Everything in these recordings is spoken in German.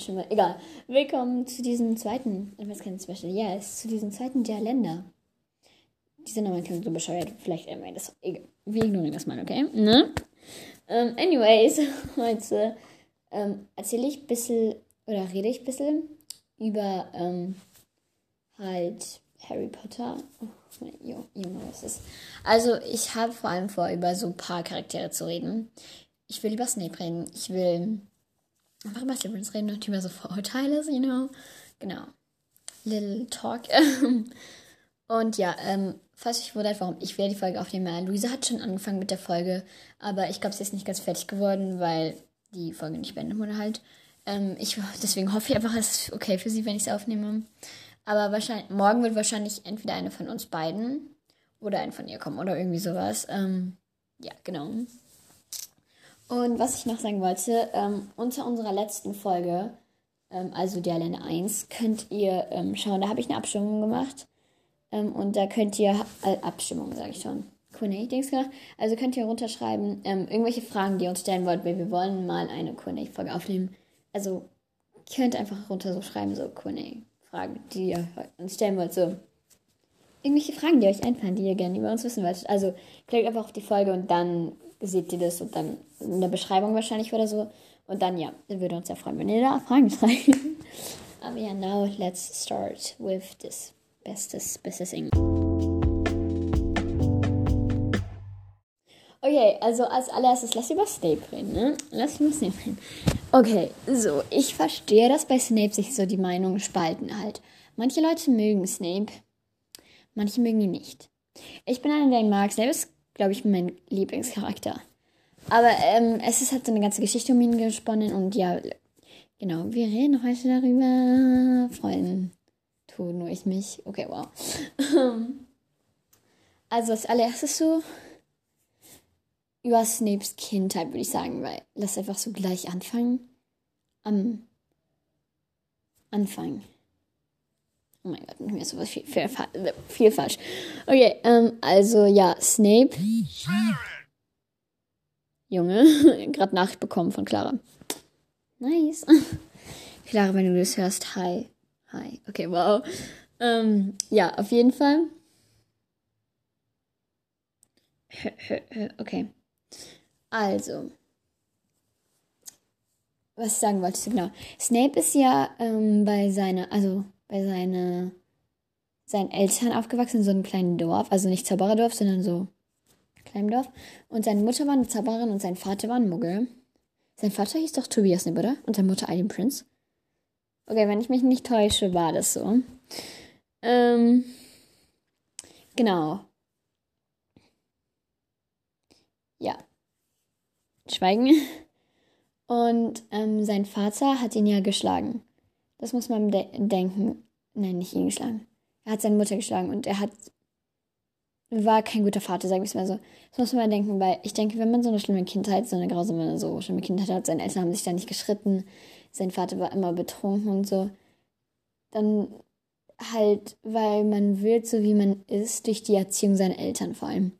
Stimme. Egal. Willkommen zu diesem zweiten, ich weiß kein Special, ja, yes, zu diesem zweiten der Länder. Dieser Name klingt so bescheuert. Vielleicht einmal das. Egal. Wir ignorieren das mal, okay? Ne? Um, anyways, heute ähm, erzähle ich ein bisschen oder rede ich ein bisschen über ähm, halt Harry Potter. Oh, mein Junge, was ist. Also, ich habe vor allem vor, über so ein paar Charaktere zu reden. Ich will über Snape reden. Ich will einfach über Slytherins reden und über so Vorurteile, you know. Genau. Little Talk. und ja, ähm, falls ich wundert, warum ich werde die Folge aufnehmen. Luisa hat schon angefangen mit der Folge, aber ich glaube, sie ist nicht ganz fertig geworden, weil die Folge nicht beendet wurde halt. Ähm, ich, deswegen hoffe ich einfach, es ist okay für sie, wenn ich es aufnehme. Aber wahrscheinlich, morgen wird wahrscheinlich entweder eine von uns beiden oder eine von ihr kommen oder irgendwie sowas. Ähm, ja, genau. Und was ich noch sagen wollte, ähm, unter unserer letzten Folge, ähm, also der Länder 1, könnt ihr ähm, schauen, da habe ich eine Abstimmung gemacht. Ähm, und da könnt ihr, äh, Abstimmung sage ich schon, Q&A-Dings gemacht. Also könnt ihr runterschreiben, ähm, irgendwelche Fragen, die ihr uns stellen wollt, weil wir wollen mal eine Q&A-Folge aufnehmen. Also könnt einfach runter so schreiben, so Q&A-Fragen, die ihr uns stellen wollt, so irgendwelche Fragen, die euch einfallen, die ihr gerne über uns wissen wollt. Also klickt einfach auf die Folge und dann seht ihr das und dann in der Beschreibung wahrscheinlich oder so. Und dann, ja, würde uns ja freuen, wenn ihr da Fragen schreibt. Aber ja, now let's start with this bestes, bestes Englisch. Okay, also als allererstes lass über Snape reden, ne? Lass über Snape reden. Okay, so, ich verstehe, dass bei Snape sich so die Meinungen spalten halt. Manche Leute mögen Snape, manche mögen ihn nicht. Ich bin einer, der ihn mag. Snape ist, glaube ich, mein Lieblingscharakter. Aber ähm, es ist halt so eine ganze Geschichte um ihn gesponnen und ja, genau, wir reden heute darüber. Freuen tue nur ich mich. Okay, wow. also als allererstes so über Snapes Kindheit, würde ich sagen, weil lass einfach so gleich anfangen. Am Anfang. Oh mein Gott, mir ist sowas viel, viel, viel falsch. Okay, ähm, also ja, Snape. Junge, gerade Nachricht bekommen von Clara. Nice. Clara, wenn du das hörst, hi. Hi. Okay, wow. Ähm, ja, auf jeden Fall. Okay. Also. Was ich sagen wollte, genau. Snape ist ja ähm, bei seiner, also bei seiner, seinen Eltern aufgewachsen in so einem kleinen Dorf. Also nicht Zaubererdorf, sondern so kleinem Dorf. Und seine Mutter war eine Zauberin und sein Vater war ein Muggel. Sein Vater hieß doch Tobias Snape, oder? Und seine Mutter Eileen Prince. Okay, wenn ich mich nicht täusche, war das so. Ähm, genau. Ja. Schweigen. Und ähm, sein Vater hat ihn ja geschlagen. Das muss man de denken. Nein, nicht ihn geschlagen. Er hat seine Mutter geschlagen und er hat war kein guter Vater, sag ich mal so. Das muss man denken, weil ich denke, wenn man so eine schlimme Kindheit, so eine grausame, so schlimme Kindheit hat, seine Eltern haben sich da nicht geschritten, sein Vater war immer betrunken und so. Dann halt, weil man wird, so wie man ist, durch die Erziehung seiner Eltern vor allem.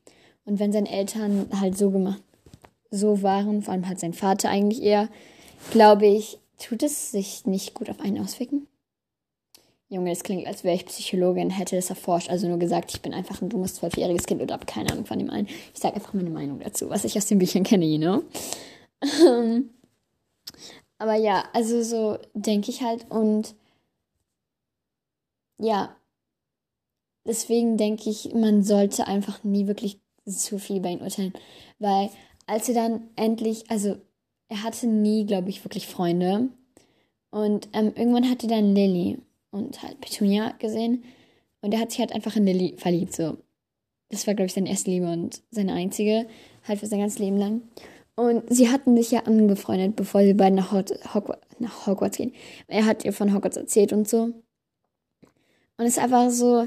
Und wenn seine Eltern halt so gemacht, so waren, vor allem halt sein Vater eigentlich eher, glaube ich, tut es sich nicht gut auf einen auswirken. Junge, es klingt, als wäre ich Psychologin, hätte es erforscht, also nur gesagt, ich bin einfach ein dummes zwölfjähriges Kind und habe keine Ahnung von dem allen. Ich sage einfach meine Meinung dazu, was ich aus den Büchern kenne, you know? Aber ja, also so denke ich halt und ja, deswegen denke ich, man sollte einfach nie wirklich zu viel bei ihm urteilen, weil als er dann endlich, also er hatte nie, glaube ich, wirklich Freunde und ähm, irgendwann hatte dann Lilly und halt Petunia gesehen und er hat sich halt einfach in Lilly verliebt, so. Das war, glaube ich, seine erste Liebe und seine einzige, halt für sein ganzes Leben lang. Und sie hatten sich ja angefreundet, bevor sie beide nach, Hogwarts, nach Hogwarts gehen. Er hat ihr von Hogwarts erzählt und so. Und es ist einfach so,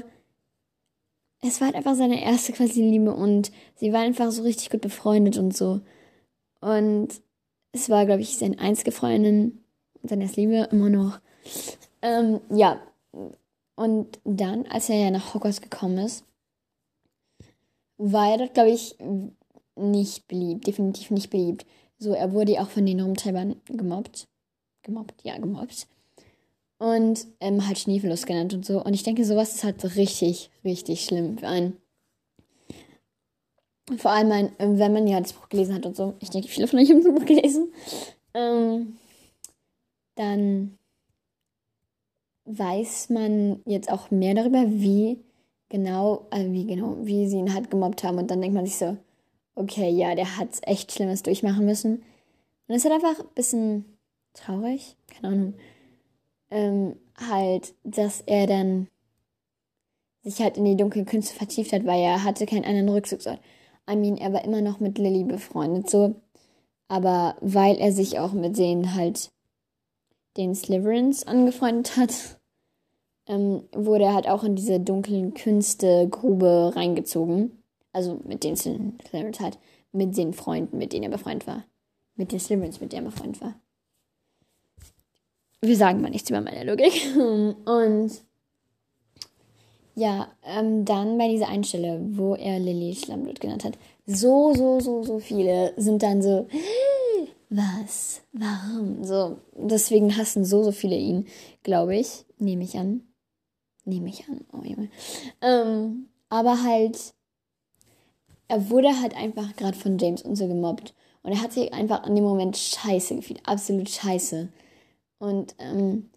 es war halt einfach seine erste quasi Liebe und sie waren einfach so richtig gut befreundet und so. Und es war, glaube ich, seine einzige Freundin, seine Liebe immer noch. Ähm, ja. Und dann, als er ja nach Hogwarts gekommen ist, war er dort, glaube ich, nicht beliebt, definitiv nicht beliebt. So, er wurde auch von den Rumtreibern gemobbt. gemobbt, ja, gemobbt. Und ähm, halt Schneeverlust genannt und so. Und ich denke, sowas ist halt richtig, richtig schlimm für einen. Vor allem, ein, wenn man ja das Buch gelesen hat und so. Ich denke, viele von euch haben das Buch gelesen. Ähm, dann weiß man jetzt auch mehr darüber, wie genau, also wie genau, wie sie ihn halt gemobbt haben. Und dann denkt man sich so, okay, ja, der hat echt Schlimmes durchmachen müssen. Und es ist halt einfach ein bisschen traurig, keine Ahnung, ähm, halt, dass er dann sich halt in die dunklen Künste vertieft hat, weil er hatte keinen anderen Rückzugsort. I mean, er war immer noch mit Lilly befreundet, so. Aber weil er sich auch mit denen halt den Slytherins angefreundet hat, ähm, wurde er halt auch in diese dunklen Künste-Grube reingezogen. Also mit den Slytherins halt, mit den Freunden, mit denen er befreundet war. Mit den Slytherins, mit denen er befreundet war. Wir sagen mal nichts über meine Logik. Und ja, ähm, dann bei dieser Einstelle, wo er Lilly Schlammblut genannt hat, so, so, so, so viele sind dann so, was, warum? So, deswegen hassen so, so viele ihn, glaube ich, nehme ich an. Nehme ich an, oh Junge. Ähm, aber halt, er wurde halt einfach gerade von James und so gemobbt. Und er hat sich einfach an dem Moment scheiße gefühlt, absolut scheiße. Und ähm,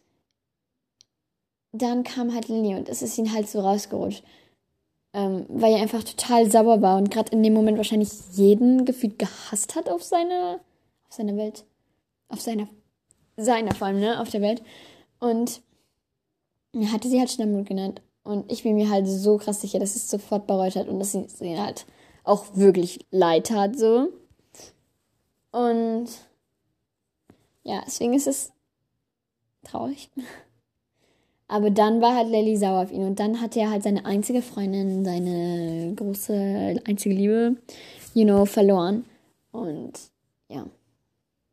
dann kam halt Lilly und es ist ihn halt so rausgerutscht. Ähm, weil er einfach total sauer war und gerade in dem Moment wahrscheinlich jeden gefühlt gehasst hat auf seine, auf seine Welt. Auf seiner, seiner vor allem, ne, auf der Welt. Und er hatte sie halt Schnellmut genannt. Und ich bin mir halt so krass sicher, dass es sofort bereut hat und dass sie, sie halt auch wirklich leid hat, so. Und ja, deswegen ist es traurig. Aber dann war halt Lily sauer auf ihn und dann hatte er halt seine einzige Freundin, seine große, einzige Liebe, you know, verloren. Und ja,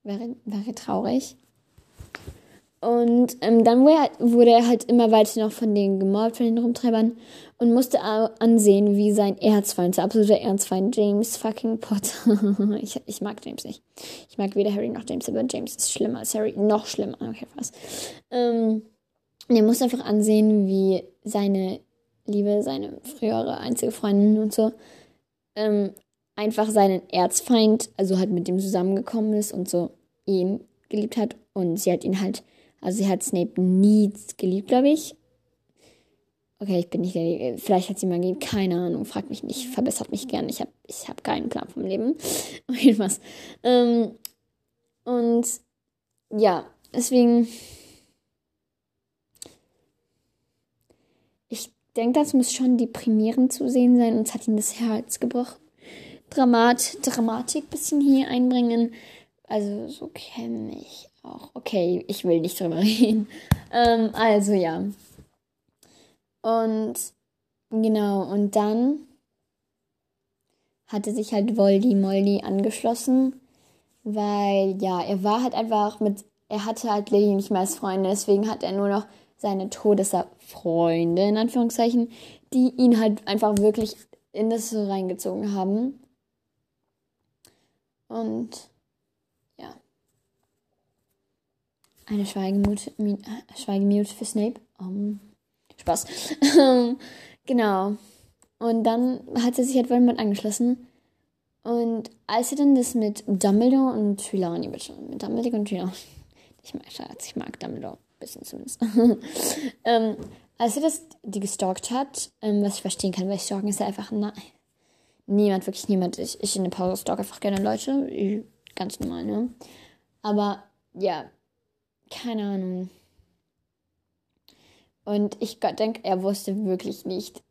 wäre, wäre traurig. Und ähm, dann wurde er, wurde er halt immer weiter noch von denen gemobbt, von den Rumtreibern und musste ansehen, wie sein Erzfeind, sein absoluter Erzfeind, James fucking Potter. ich, ich mag James nicht. Ich mag weder Harry noch James, aber James ist schlimmer als Harry. Noch schlimmer. Okay, was. Ähm, er musste einfach ansehen, wie seine Liebe, seine frühere einzige Freundin und so, ähm, einfach seinen Erzfeind, also halt mit dem zusammengekommen ist und so ihn geliebt hat. Und sie hat ihn halt also sie hat Snape nie geliebt, glaube ich. Okay, ich bin nicht der, vielleicht hat sie mal geliebt, keine Ahnung, fragt mich nicht, verbessert mich gern. Ich habe ich hab keinen Plan vom Leben. Auf jeden Fall. Ähm, und ja, deswegen. Ich denke, das muss schon deprimierend zu sehen sein. Uns hat ihm das Herz gebrochen. Dramat, Dramatik bisschen hier einbringen. Also, so kenne ich auch. Okay, ich will nicht drüber reden. Ähm, also ja. Und genau, und dann hatte sich halt Voldy Moldy angeschlossen, weil ja, er war halt einfach mit, er hatte halt Lily nicht mehr als Freunde, deswegen hat er nur noch seine Todesfreunde, in Anführungszeichen, die ihn halt einfach wirklich in das so reingezogen haben. Und Eine Schweigemute, Schweigemute für Snape. Um, Spaß. genau. Und dann hat sie sich halt Voldemort angeschlossen. Und als sie dann das mit Dumbledore und Trelawney, mit Dumbledore und Trelawney, ich mag, Schatz, ich mag Dumbledore, bisschen zumindest. ähm, als sie das, die gestalkt hat, ähm, was ich verstehen kann, weil Stalken ist ja einfach, nein, niemand, wirklich niemand, ich, ich in der Pause stalk einfach gerne Leute, ganz normal, ne? Aber, ja, keine Ahnung. Und ich denke, er wusste wirklich nicht,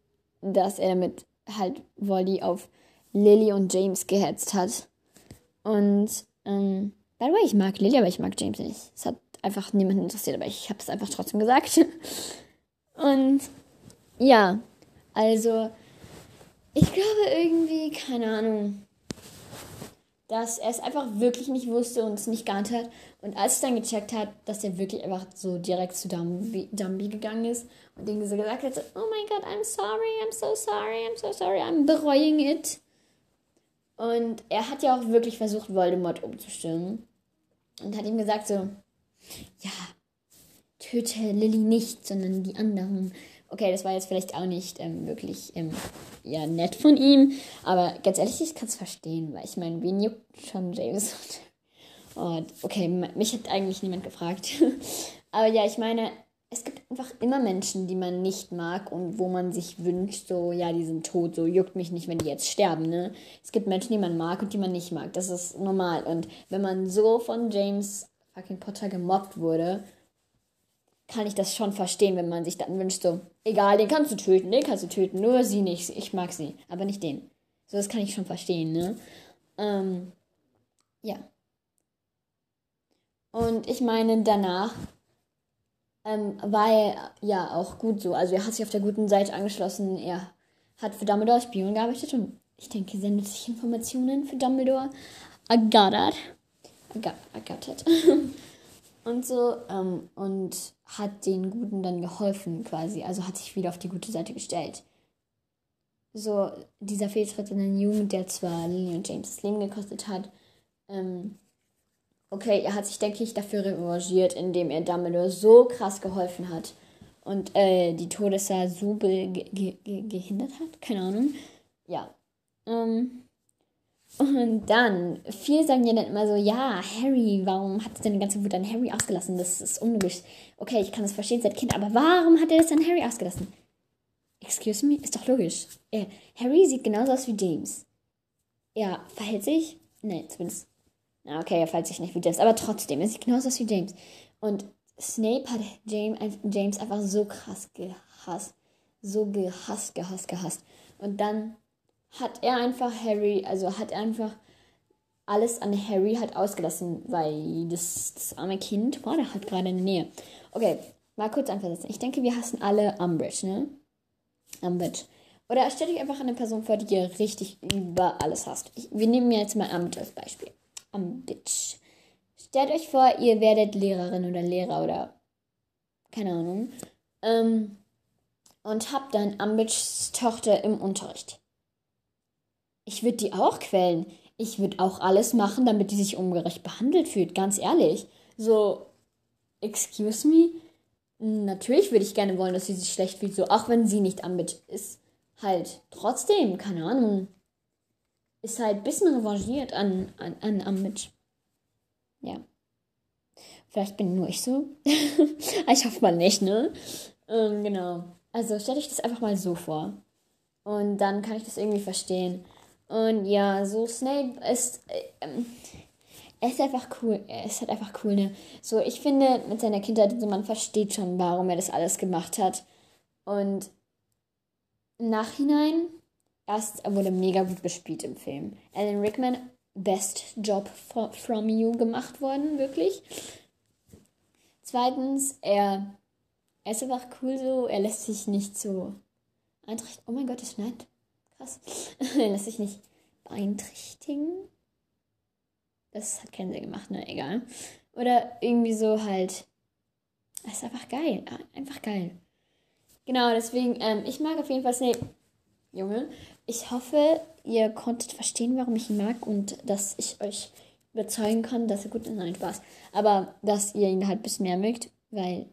dass er damit halt Wolli auf Lily und James gehetzt hat. Und, ähm, by the way, ich mag Lily, aber ich mag James nicht. Es hat einfach niemanden interessiert, aber ich habe es einfach trotzdem gesagt. und ja, also, ich glaube irgendwie, keine Ahnung, dass er es einfach wirklich nicht wusste und es nicht geahnt hat. Und als es dann gecheckt hat, dass er wirklich einfach so direkt zu Dumby, Dumby gegangen ist und ihm so gesagt hat, oh mein Gott, I'm sorry, I'm so sorry, I'm so sorry, I'm bereuen it. Und er hat ja auch wirklich versucht, Voldemort umzustimmen. Und hat ihm gesagt so, ja, töte Lilly nicht, sondern die anderen. Okay, das war jetzt vielleicht auch nicht ähm, wirklich ähm, ja, nett von ihm, aber ganz ehrlich, ich kann es verstehen, weil ich meine, wen juckt schon James? Und okay, mich hat eigentlich niemand gefragt. aber ja, ich meine, es gibt einfach immer Menschen, die man nicht mag und wo man sich wünscht, so, ja, die sind tot, so juckt mich nicht, wenn die jetzt sterben, ne? Es gibt Menschen, die man mag und die man nicht mag. Das ist normal. Und wenn man so von James fucking Potter gemobbt wurde, kann ich das schon verstehen, wenn man sich dann wünscht, so, egal, den kannst du töten, den kannst du töten, nur sie nicht. Ich mag sie, aber nicht den. So, das kann ich schon verstehen, ne? Ähm, ja. Und ich meine, danach ähm, war er ja auch gut so. Also er hat sich auf der guten Seite angeschlossen. Er hat für Dumbledore Spion gearbeitet und ich denke, sendet sich Informationen für Dumbledore. I got it. It. und so. Ähm, und hat den Guten dann geholfen quasi. Also hat sich wieder auf die gute Seite gestellt. So, dieser Fehltritt in den Jugend, der zwar Lily und James das Leben gekostet hat, ähm, okay, er hat sich, denke ich, dafür revanchiert, indem er Dumbledore so krass geholfen hat und äh, die Todesser so ge ge gehindert hat. Keine Ahnung. Ja. Ähm, und dann, viele sagen ja dann immer so, ja, Harry, warum hat es denn die ganze Wut an Harry ausgelassen? Das ist unlogisch. Okay, ich kann das verstehen seit Kind, aber warum hat er das an Harry ausgelassen? Excuse me, ist doch logisch. Er, Harry sieht genauso aus wie James. Er verhält sich, ne, zumindest Okay, er fällt sich nicht wie James, aber trotzdem, er sieht genauso aus wie James. Und Snape hat James einfach so krass gehasst. So gehasst, gehasst, gehasst. Und dann hat er einfach Harry, also hat er einfach alles an Harry halt ausgelassen, weil das, das arme Kind, boah, der hat gerade in der Nähe. Okay, mal kurz anversetzen. Ich denke, wir hassen alle Umbridge, ne? Umbridge. Oder stellt euch einfach eine Person vor, die ihr richtig über alles hasst. Ich, wir nehmen jetzt mal Umbridge als Beispiel Bitch. Stellt euch vor, ihr werdet Lehrerin oder Lehrer oder keine Ahnung. Ähm, und habt dann Ambitchs Tochter im Unterricht. Ich würde die auch quälen. Ich würde auch alles machen, damit die sich ungerecht behandelt fühlt, ganz ehrlich. So, excuse me? Natürlich würde ich gerne wollen, dass sie sich schlecht fühlt, so, auch wenn sie nicht Ambitch ist. Halt, trotzdem, keine Ahnung ist halt ein bisschen revanchiert an, an, an Ambridge. Ja. Vielleicht bin nur ich so. ich hoffe mal nicht, ne? Ähm, genau. Also stell dich das einfach mal so vor. Und dann kann ich das irgendwie verstehen. Und ja, so Snape ist. Ähm, er ist einfach cool. Er ist halt einfach cool, ne? So, ich finde, mit seiner Kindheit, also man versteht schon, warum er das alles gemacht hat. Und Nachhinein Erst wurde mega gut gespielt im Film. Alan Rickman, best Job from you gemacht worden, wirklich. Zweitens, er, er ist einfach cool so, er lässt sich nicht so einträchtigen. Oh mein Gott, das schneit. Krass. lässt sich nicht beeinträchtigen. Das hat keinen Sinn gemacht, ne? Egal. Oder irgendwie so halt. Es ist einfach geil. Einfach geil. Genau, deswegen, ähm, ich mag auf jeden Fall Snape. Junge. Ich hoffe, ihr konntet verstehen, warum ich ihn mag und dass ich euch überzeugen kann, dass er gut ist. Nein, Spaß. Aber dass ihr ihn halt ein bisschen mehr mögt, weil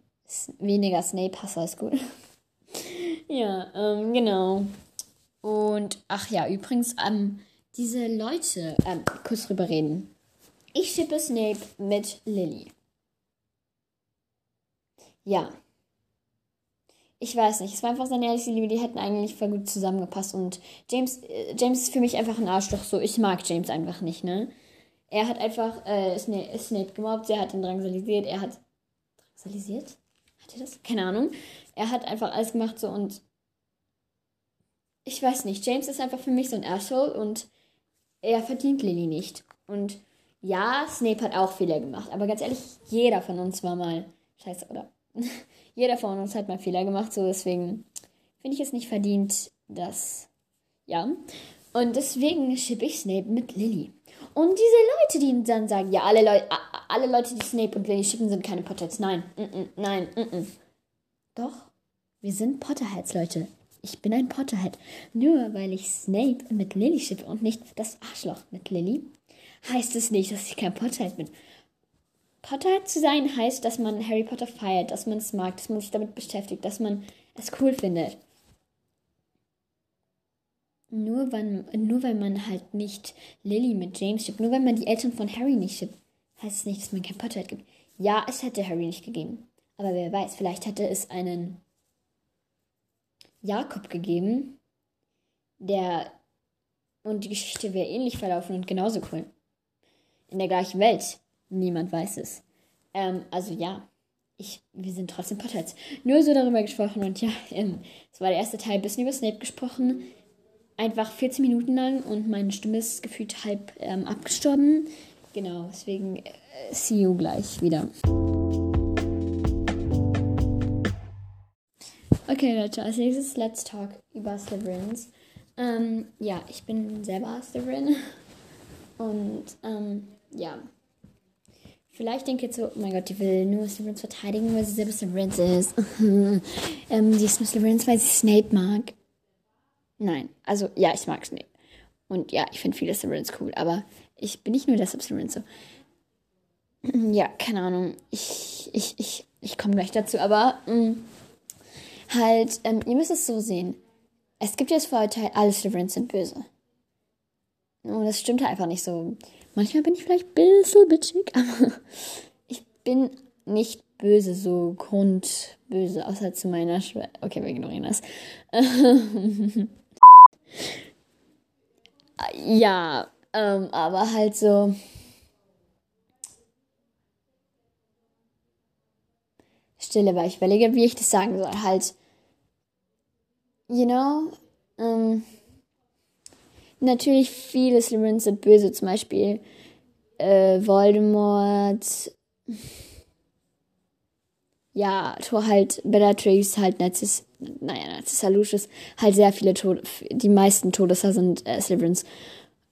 weniger Snape-Hasser ist gut. ja, ähm, genau. Und, ach ja, übrigens, ähm, diese Leute, ähm, kurz drüber reden. Ich schippe Snape mit Lily. Ja, ich weiß nicht, es war einfach seine ehrliche Liebe, die hätten eigentlich voll gut zusammengepasst. Und James, äh, James ist für mich einfach ein Arschloch so. Ich mag James einfach nicht, ne? Er hat einfach äh, Snape, Snape gemobbt, er hat ihn drangsalisiert, er hat. Drangsalisiert? Hat er das? Keine Ahnung. Er hat einfach alles gemacht so und. Ich weiß nicht, James ist einfach für mich so ein Asshole und er verdient Lily nicht. Und ja, Snape hat auch Fehler gemacht, aber ganz ehrlich, jeder von uns war mal. Scheiße, oder? jeder von uns hat mal Fehler gemacht, so deswegen finde ich es nicht verdient, dass. Ja. Und deswegen schippe ich Snape mit Lily. Und diese Leute, die dann sagen, ja, alle, Leu alle Leute, die Snape und Lily schippen, sind keine Potterheads. Nein, mm -mm, nein, mm Doch, wir sind Potterheads, Leute. Ich bin ein Potterhead. Nur weil ich Snape mit Lily schippe und nicht das Arschloch mit Lily, heißt es nicht, dass ich kein Potterhead bin. Potter zu sein heißt, dass man Harry Potter feiert, dass man es mag, dass man sich damit beschäftigt, dass man es cool findet. Nur weil, nur weil man halt nicht Lily mit James schippt, nur weil man die Eltern von Harry nicht schippt, heißt es nicht, dass man kein Potterhead gibt. Ja, es hätte Harry nicht gegeben. Aber wer weiß, vielleicht hätte es einen Jakob gegeben, der und die Geschichte wäre ähnlich verlaufen und genauso cool. In der gleichen Welt. Niemand weiß es. Ähm, also ja, ich, wir sind trotzdem Potterheads. Nur so darüber gesprochen und ja, ähm, es war der erste Teil, bisschen über Snape gesprochen einfach 14 Minuten lang und meine Stimme ist gefühlt halb ähm, abgestorben. Genau, deswegen äh, see you gleich wieder. Okay, Leute, als nächstes Let's Talk über Slytherins. Ähm, ja, ich bin selber Slytherin. Und, ähm, ja. Vielleicht denkt ihr so, oh mein Gott, die will nur Slytherins verteidigen, weil sie selber Slytherins ist. ähm, die ist nur Slytherins, weil sie Snape mag. Nein, also ja, ich mag Snape. Und ja, ich finde viele Slytherins cool, aber ich bin nicht nur deshalb Slytherin so. Ja, keine Ahnung. Ich, ich, ich, ich komme gleich dazu, aber mh, mm, halt, ähm, ihr müsst es so sehen. Es gibt jetzt Vorurteil, alle Slytherins sind böse. Und das stimmt halt einfach nicht so. Manchmal bin ich vielleicht ein bisschen bitchig, aber ich bin nicht böse, so grundböse, außer zu meiner Schwester. Okay, wir ignorieren das. Ja, ähm, aber halt so. Stille, weil ich überlege, wie ich das sagen soll. Halt, you know, ähm, natürlich viele Slytherins sind böse, zum Beispiel äh, Voldemort. Ja, Tor halt Bellatrix, halt Narziss, naja, Narcissa Lucius, halt sehr viele Tode, die meisten Todesser sind äh, Slytherins.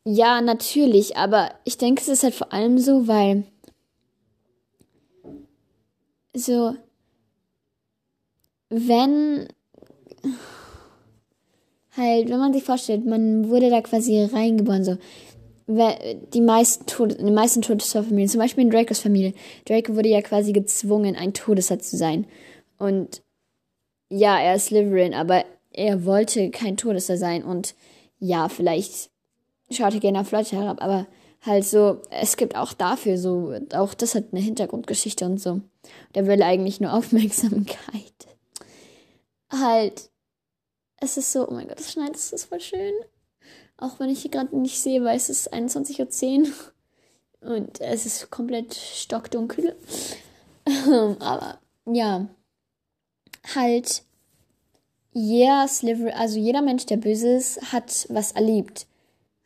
Ja, natürlich, aber ich denke, es ist halt vor allem so, weil so, wenn halt, wenn man sich vorstellt, man wurde da quasi reingeboren, so, die meisten Tode, in den meisten Todesserfamilien, zum Beispiel in Dracos Familie, Draco wurde ja quasi gezwungen, ein Todesser zu sein. Und ja, er ist Slytherin, aber er wollte kein Todesser sein und ja, vielleicht schaut er gerne auf Leute herab, aber halt so, es gibt auch dafür so, auch das hat eine Hintergrundgeschichte und so. Der will eigentlich nur Aufmerksamkeit. Halt, es ist so, oh mein Gott, das schneit, das ist voll schön. Auch wenn ich hier gerade nicht sehe, weil es ist 21.10 Uhr und es ist komplett stockdunkel. aber ja, halt jeder Sliver, also jeder Mensch, der böse ist, hat was erlebt.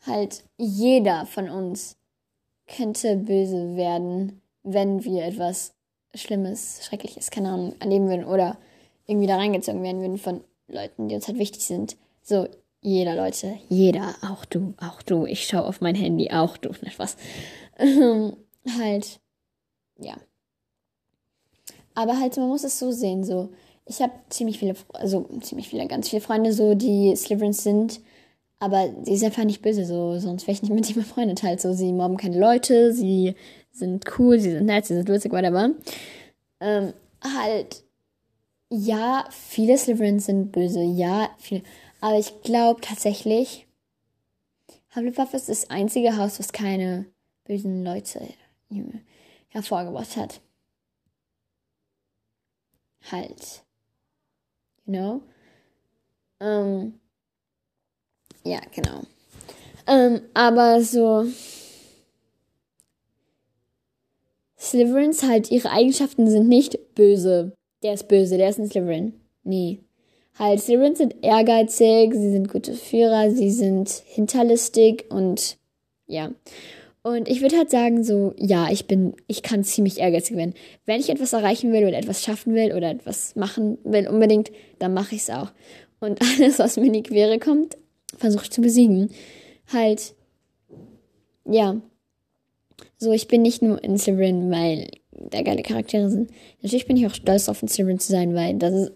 Halt jeder von uns könnte böse werden, wenn wir etwas Schlimmes, Schreckliches, keine Ahnung, erleben würden oder irgendwie da reingezogen werden würden von Leuten, die uns halt wichtig sind. So, jeder, Leute, jeder, auch du, auch du. Ich schaue auf mein Handy, auch du, nicht was. halt, ja. Aber halt, man muss es so sehen, so ich habe ziemlich viele, also ziemlich viele, ganz viele Freunde, so, die Slytherins sind. Aber sie sind einfach nicht böse, so, sonst wäre ich nicht mit ihnen befreundet halt. So, sie mobben keine Leute, sie sind cool, sie sind nett, sie sind lustig, whatever. Ähm, halt, ja, viele Slytherins sind böse, ja, viele. Aber ich glaube tatsächlich, Hufflepuff ist das einzige Haus, was keine bösen Leute hervorgebracht hat. Halt you know? Ähm, ja, genau. Ähm, aber so. Slytherins halt, ihre Eigenschaften sind nicht böse. Der ist böse, der ist ein Slytherin. Nee. Halt, Slytherins sind ehrgeizig, sie sind gute Führer, sie sind hinterlistig und ja. Und ich würde halt sagen, so, ja, ich bin, ich kann ziemlich ehrgeizig werden. Wenn ich etwas erreichen will oder etwas schaffen will oder etwas machen will unbedingt, dann mache ich es auch. Und alles, was mir in die Quere kommt, versuche ich zu besiegen. Halt, ja. So, ich bin nicht nur in Slytherin, weil da geile Charaktere sind. Natürlich bin ich auch stolz auf in Slytherin zu sein, weil das ist,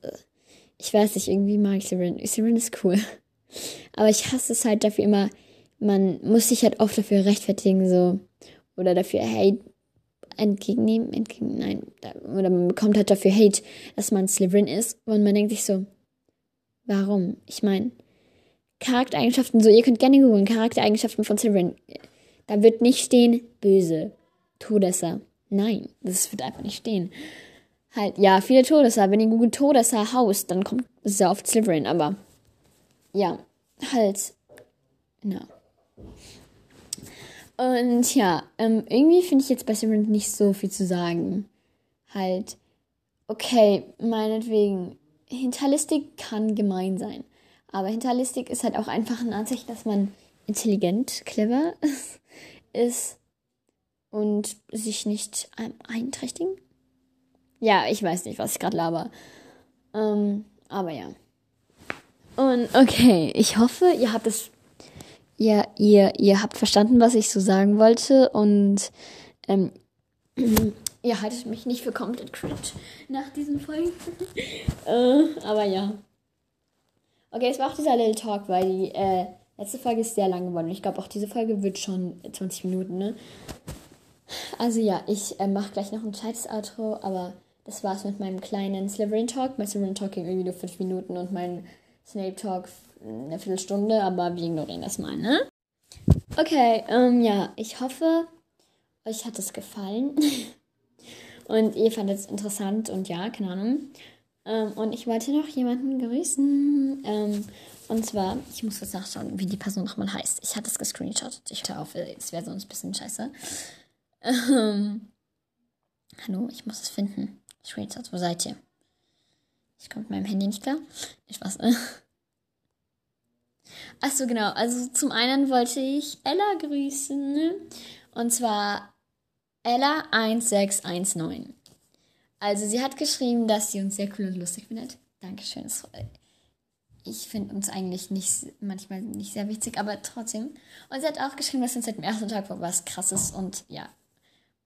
ich weiß nicht, irgendwie mag ich Slytherin. Slytherin ist cool. Aber ich hasse es halt dafür immer, man muss sich halt oft dafür rechtfertigen, so. Oder dafür, hey, entgegennehmen, entgegen, nein, oder man bekommt halt dafür Hate, dass man Slytherin ist und man denkt sich so, warum? Ich meine, Charaktereigenschaften, so, ihr könnt gerne googeln, Charaktereigenschaften von Slytherin. Da wird nicht stehen, böse, Todesser. Nein, das wird einfach nicht stehen. Halt, ja, viele Todesser. Wenn ihr googelt Todesser Haus, dann kommt ja auf Slytherin, aber ja, halt, na. Und ja, ähm, irgendwie finde ich jetzt bei Slytherin nicht so viel zu sagen. Halt, okay, meinetwegen, Hinterlistik kann gemein sein. Aber Hinterlistik ist halt auch einfach ein Anzeichen, dass man intelligent, clever ist und sich nicht einträchtigen. Ja, ich weiß nicht, was ich gerade laber. Ähm, aber ja. Und okay, ich hoffe, ihr habt es ihr, ihr, ihr habt verstanden, was ich so sagen wollte und ähm, ihr haltet mich nicht für komplett cringe nach diesen Folgen. äh, aber ja. Okay, es war auch dieser Little Talk, weil die äh, letzte Folge ist sehr lang geworden. Ich glaube, auch diese Folge wird schon 20 Minuten, ne? Also ja, ich äh, mache gleich noch ein zweites Outro, aber das war's mit meinem kleinen Slytherin Talk. Mein Slytherin Talk ging irgendwie nur 5 Minuten und mein Snape Talk eine Viertelstunde, aber wir ignorieren das mal, ne? Okay, ähm, ja, ich hoffe, euch hat es gefallen. und ihr fandet es interessant und ja, keine Ahnung. Ähm, und ich wollte noch jemanden grüßen. Ähm, und zwar, ich muss jetzt nachschauen, wie die Person nochmal heißt. Ich hatte es gescreenshottet. Ich hörte auf, es wäre sonst ein bisschen scheiße. Ähm, hallo, ich muss es finden. Screenshot, wo seid ihr? Ich komme mit meinem Handy nicht klar. Ich weiß. Achso, genau. Also zum einen wollte ich Ella grüßen. Und zwar Ella1619. Also sie hat geschrieben, dass sie uns sehr cool und lustig findet. Dankeschön. Ich finde uns eigentlich nicht, manchmal nicht sehr witzig, aber trotzdem. Und sie hat auch geschrieben, dass sie uns seit dem ersten Tag was krasses und ja.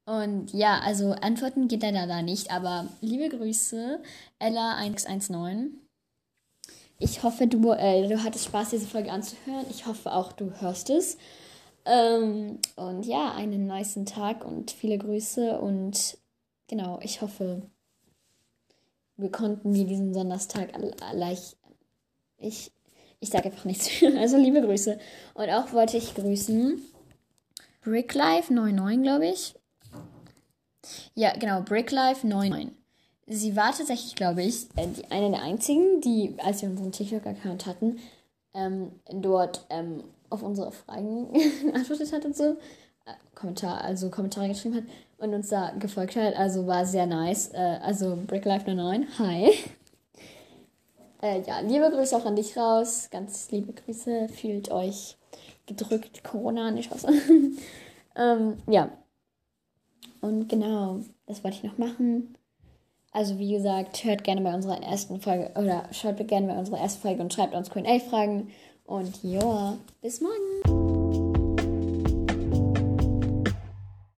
Und ja, also Antworten geht leider da nicht, aber liebe Grüße, Ella119. Ich hoffe, du, äh, du hattest Spaß, diese Folge anzuhören. Ich hoffe auch, du hörst es. Ähm, und ja, einen niceen Tag und viele Grüße. Und genau, ich hoffe, wir konnten wie diesen Sonntagstag leicht. Ich, ich sage einfach nichts. also liebe Grüße. Und auch wollte ich grüßen BrickLife99, glaube ich. Ja, genau, BrickLife 99 sie war tatsächlich, glaube ich, äh, die, eine der einzigen, die, als wir unseren TikTok-Account hatten, ähm, dort ähm, auf unsere Fragen geantwortet hat und so. Äh, Kommentar, also Kommentare geschrieben hat und uns da gefolgt hat. Also war sehr nice. Äh, also BrickLife 09, hi. Äh, ja, liebe Grüße auch an dich raus. Ganz liebe Grüße. Fühlt euch gedrückt. Corona, nicht was. ähm, ja. Und genau, das wollte ich noch machen. Also wie gesagt, hört gerne bei unserer ersten Folge oder schaut gerne bei unserer ersten Folge und schreibt uns Q&A-Fragen. Und ja, bis morgen.